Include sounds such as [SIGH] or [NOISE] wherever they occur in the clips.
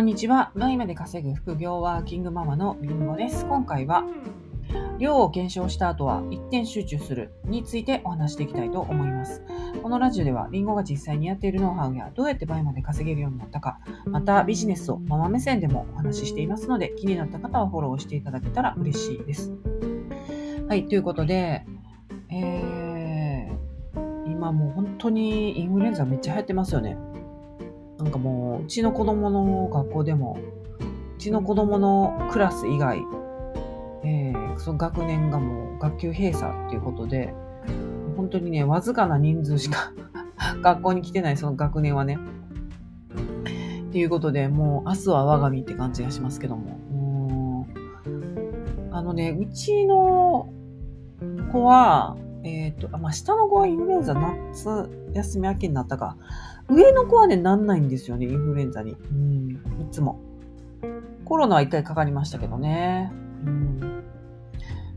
こんにちは。毎まで稼ぐ副業ワーキングママのりんごです。今回は、量を検証した後は一点集中するについてお話していきたいと思います。このラジオでは、りんごが実際にやっているノウハウやどうやって倍まで稼げるようになったか、またビジネスをママ目線でもお話ししていますので、気になった方はフォローしていただけたら嬉しいです。はい、ということで、えー、今もう本当にインフルエンザめっちゃ流行ってますよね。なんかもう、うちの子供の学校でも、うちの子供のクラス以外、えー、その学年がもう学級閉鎖っていうことで、本当にね、わずかな人数しか [LAUGHS] 学校に来てないその学年はね。っていうことで、もう明日は我が身って感じがしますけども。あのね、うちの子は、えっ、と、あまあ、下の子はインフルエンザ夏休み明けになったか。上の子はね、なんないんですよね、インフルエンザに。うん、いつも。コロナは一回かかりましたけどね。うん、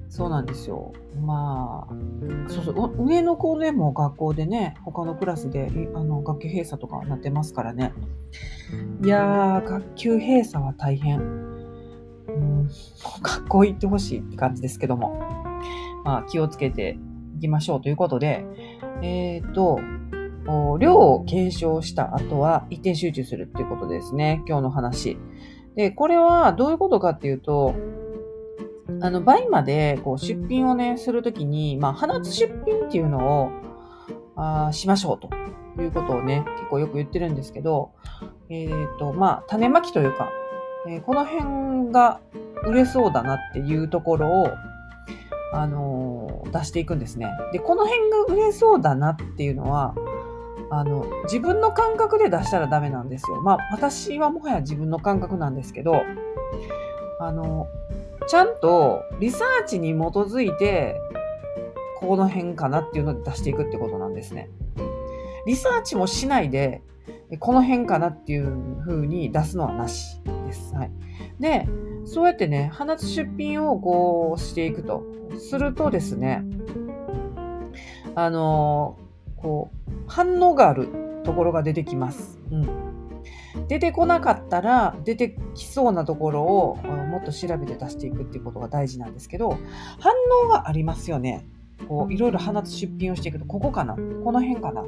そうなんですよ。まあ、そうそう、上の子でも学校でね、他のクラスで、あの、学級閉鎖とかなってますからね。いやー、学級閉鎖は大変。うん、学校行ってほしいって感じですけども。まあ、気をつけてきましょうということで、えっ、と、量を検証した後は一点集中するっていうことですね。今日の話。で、これはどういうことかっていうと、あの、倍までこう出品をね、するときに、まあ、放つ出品っていうのを、あしましょうということをね、結構よく言ってるんですけど、えっ、と、まあ、種まきというか、えーこの辺が売れそうだなっていうところを、あのー出していくんですね。で、この辺が売れそうだなっていうのは、あの、自分の感覚で出したらダメなんですよ。まあ、私はもはや自分の感覚なんですけど、あの、ちゃんとリサーチに基づいて、この辺かなっていうので出していくってことなんですね。リサーチもしないで、この辺かなっていう風に出すのはなしです。はい。で、そうやってね、放つ出品をこうしていくと。するとですね、あのこう、反応があるところが出てきます。うん。出てこなかったら、出てきそうなところをもっと調べて出していくっていうことが大事なんですけど、反応がありますよね。こう、いろいろ放つ出品をしていくと、ここかな？この辺かな？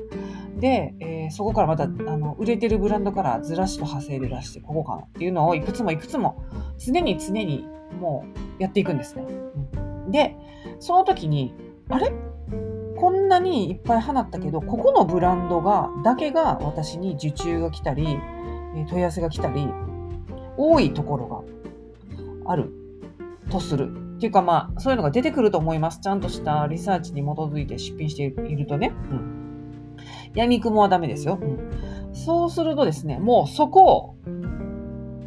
で、えーそこからまた、あの、売れてるブランドからずらしと派生で出して、ここかな？っていうのをいくつもいくつも、常に常にもうやっていくんですね。うん、で、その時に、あれ？こんなにいっぱい放ったけど、ここのブランドが、だけが私に受注が来たり、えー問い合わせが来たり、多いところがあるとする。っていうかまあ、そういうのが出てくると思います。ちゃんとしたリサーチに基づいて出品しているとね。うん。闇雲はダメですよ。うん。そうするとですね、もうそこを、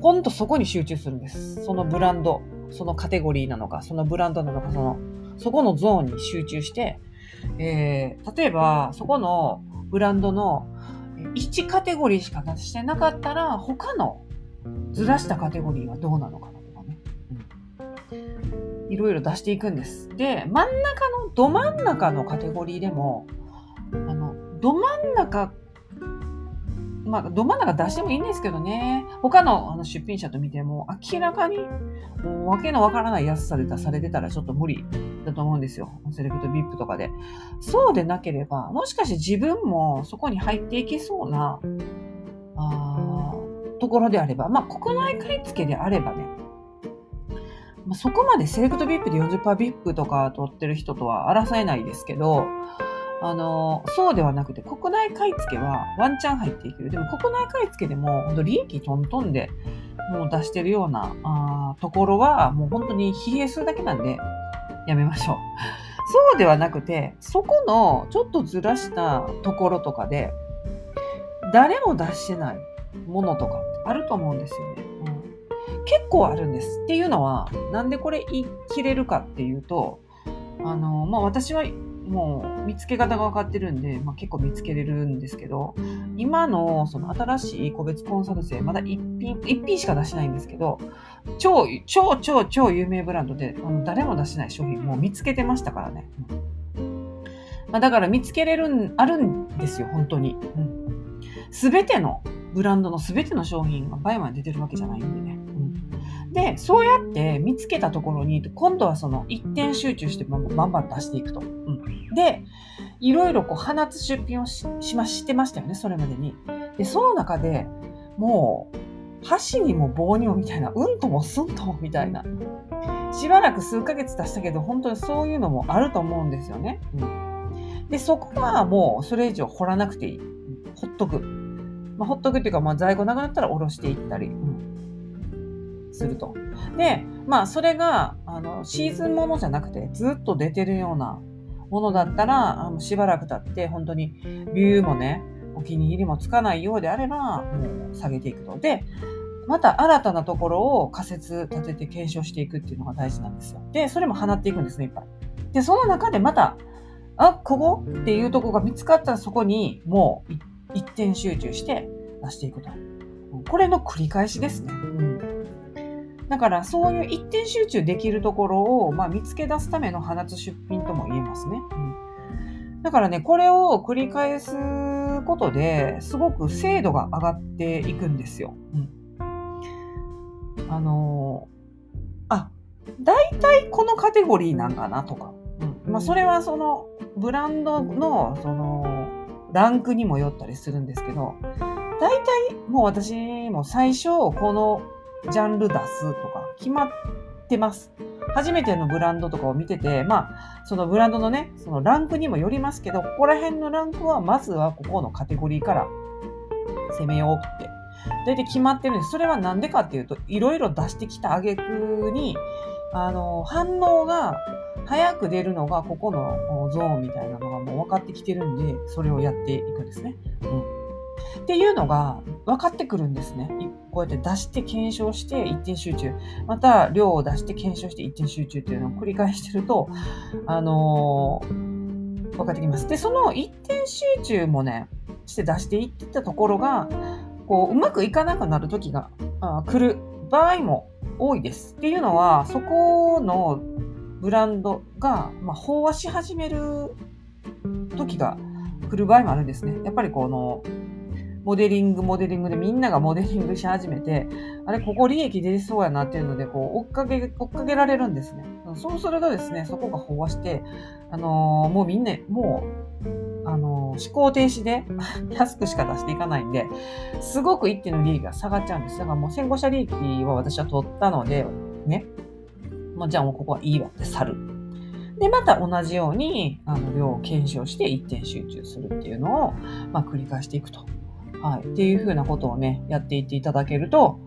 ほんとそこに集中するんです。そのブランド、そのカテゴリーなのか、そのブランドなのか、その、そこのゾーンに集中して、えー、例えば、そこのブランドの1カテゴリーしか出してなかったら、他のずらしたカテゴリーはどうなのかな。いろいろ出していくんです。で、真ん中の、ど真ん中のカテゴリーでも、あの、ど真ん中、まあ、ど真ん中出してもいいんですけどね。他のあの出品者と見ても、明らかに、もうわけのわからない安さで出されてたらちょっと無理だと思うんですよ。セレクト VIP とかで。そうでなければ、もしかして自分もそこに入っていけそうな、あところであれば、まあ、国内買い付けであればね、まあ、そこまでセレクト VIP で 40%VIP とか取ってる人とは争えないですけど、あの、そうではなくて、国内買い付けはワンチャン入っていける。でも国内買い付けでも、本当利益トントンで、もう出してるようなあところは、もう本当に疲弊するだけなんで、やめましょう。そうではなくて、そこのちょっとずらしたところとかで、誰も出してないものとかってあると思うんですよね。結構あるんです。っていうのは、なんでこれ言い切れるかっていうと、あの、まあ、私はもう見つけ方が分かってるんで、まあ、結構見つけれるんですけど、今のその新しい個別コンサル生、まだ一品、一品しか出しないんですけど、超、超、超、超有名ブランドで、あの誰も出してない商品もう見つけてましたからね。まあ、だから見つけれるん、あるんですよ、本当に。す、べ、てのブランドの全ての商品が倍まで出てるわけじゃないんでね。で、そうやって見つけたところに、今度はその一点集中してバンバンバン出していくと。うん、で、いろいろこう放つ出品をししましてましたよね、それまでに。で、その中でもう、箸にも棒にもみたいな、うんともすんともみたいな。しばらく数ヶ月経したけど、本当にそういうのもあると思うんですよね。うん、で、そこはもうそれ以上掘らなくていい。ほっとく。まあ、ほっとくっていうか、まあ、在庫なくなったら下ろしていったり、うん、すると。で、まあ、それが、あの、シーズンものじゃなくて、ずっと出てるようなものだったら、あのしばらく経って、本当にビューもね、お気に入りもつかないようであれば、もう下げていくと。で、また新たなところを仮説立てて検証していくっていうのが大事なんですよ。で、それも放っていくんですね、いっぱい。で、その中でまた、あ、ここっていうとこが見つかったらそこにもう一点集中して出していくと。これの繰り返しですね。うん、だからそういう一点集中できるところを、まあ、見つけ出すための放つ出品とも言えますね。うん、だからね、これを繰り返すことですごく精度が上がっていくんですよ。うん、あのー、あ、大体このカテゴリーなんかなとか。うんまあ、それはそのブランドのそのランクにもよったりするんですけど、大体もう私も最初このジャンル出すとか決まってます。初めてのブランドとかを見てて、まあ、そのブランドのね、そのランクにもよりますけど、ここら辺のランクはまずはここのカテゴリーから攻めようって。大体決まってるんです。それはなんでかっていうと、いろいろ出してきた挙句に、あの、反応が早く出るのがここのゾーンみたいなのがもう分かってきてるんで、それをやっていくんですね。うん。っていうのが分かってくるんですね。こうやって出して検証して一点集中。また量を出して検証して一点集中っていうのを繰り返してると、あのー、分かってきます。で、その一点集中もね、して出していってたところが、こう、うまくいかなくなる時があ来る場合も多いです。っていうのは、そこのブランドが、まあ、飽和し始める時が来る場合もあるんですね。やっぱりこの、モデリング、モデリングでみんながモデリングし始めて、あれ、ここ利益出そうやなっていうので、こう、追っかけ、追っかけられるんですね。そうするとですね、そこが飽和して、あのー、もうみんな、もう、あのー、思考停止で [LAUGHS] 安くしか出していかないんで、すごく一定の利益が下がっちゃうんです。だからもう先行者利益は私は取ったので、ね、もうじゃあもうここはいいわって去る。で、また同じように、あの、量を検証して一点集中するっていうのを、まあ、繰り返していくと。はい。っていうふうなことをね、やっていっていただけると、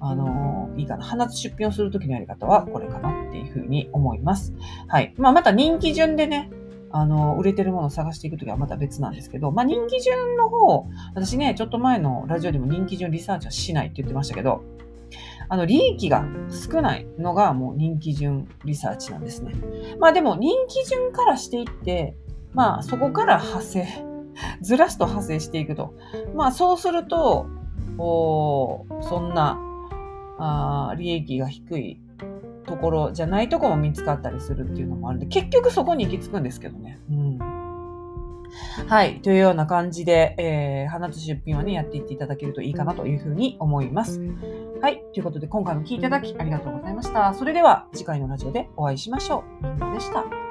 あのー、いいかな。放つ出品をするときのやり方はこれかなっていうふうに思います。はい。まあ、また人気順でね、あの、売れてるものを探していくときはまた別なんですけど、まあ、人気順の方、私ね、ちょっと前のラジオでも人気順リサーチはしないって言ってましたけど、あの、利益が少ないのがもう人気順リサーチなんですね。まあでも人気順からしていって、まあそこから派生、ずらすと派生していくと。まあそうすると、おそんなあ利益が低いところじゃないとこも見つかったりするっていうのもあるんで、結局そこに行き着くんですけどね。うん。はい。というような感じで、えー、花と出品はね、やっていっていただけるといいかなというふうに思います。はい。ということで、今回も聞いていただきありがとうございました。それでは、次回のラジオでお会いしましょう。みんなでした。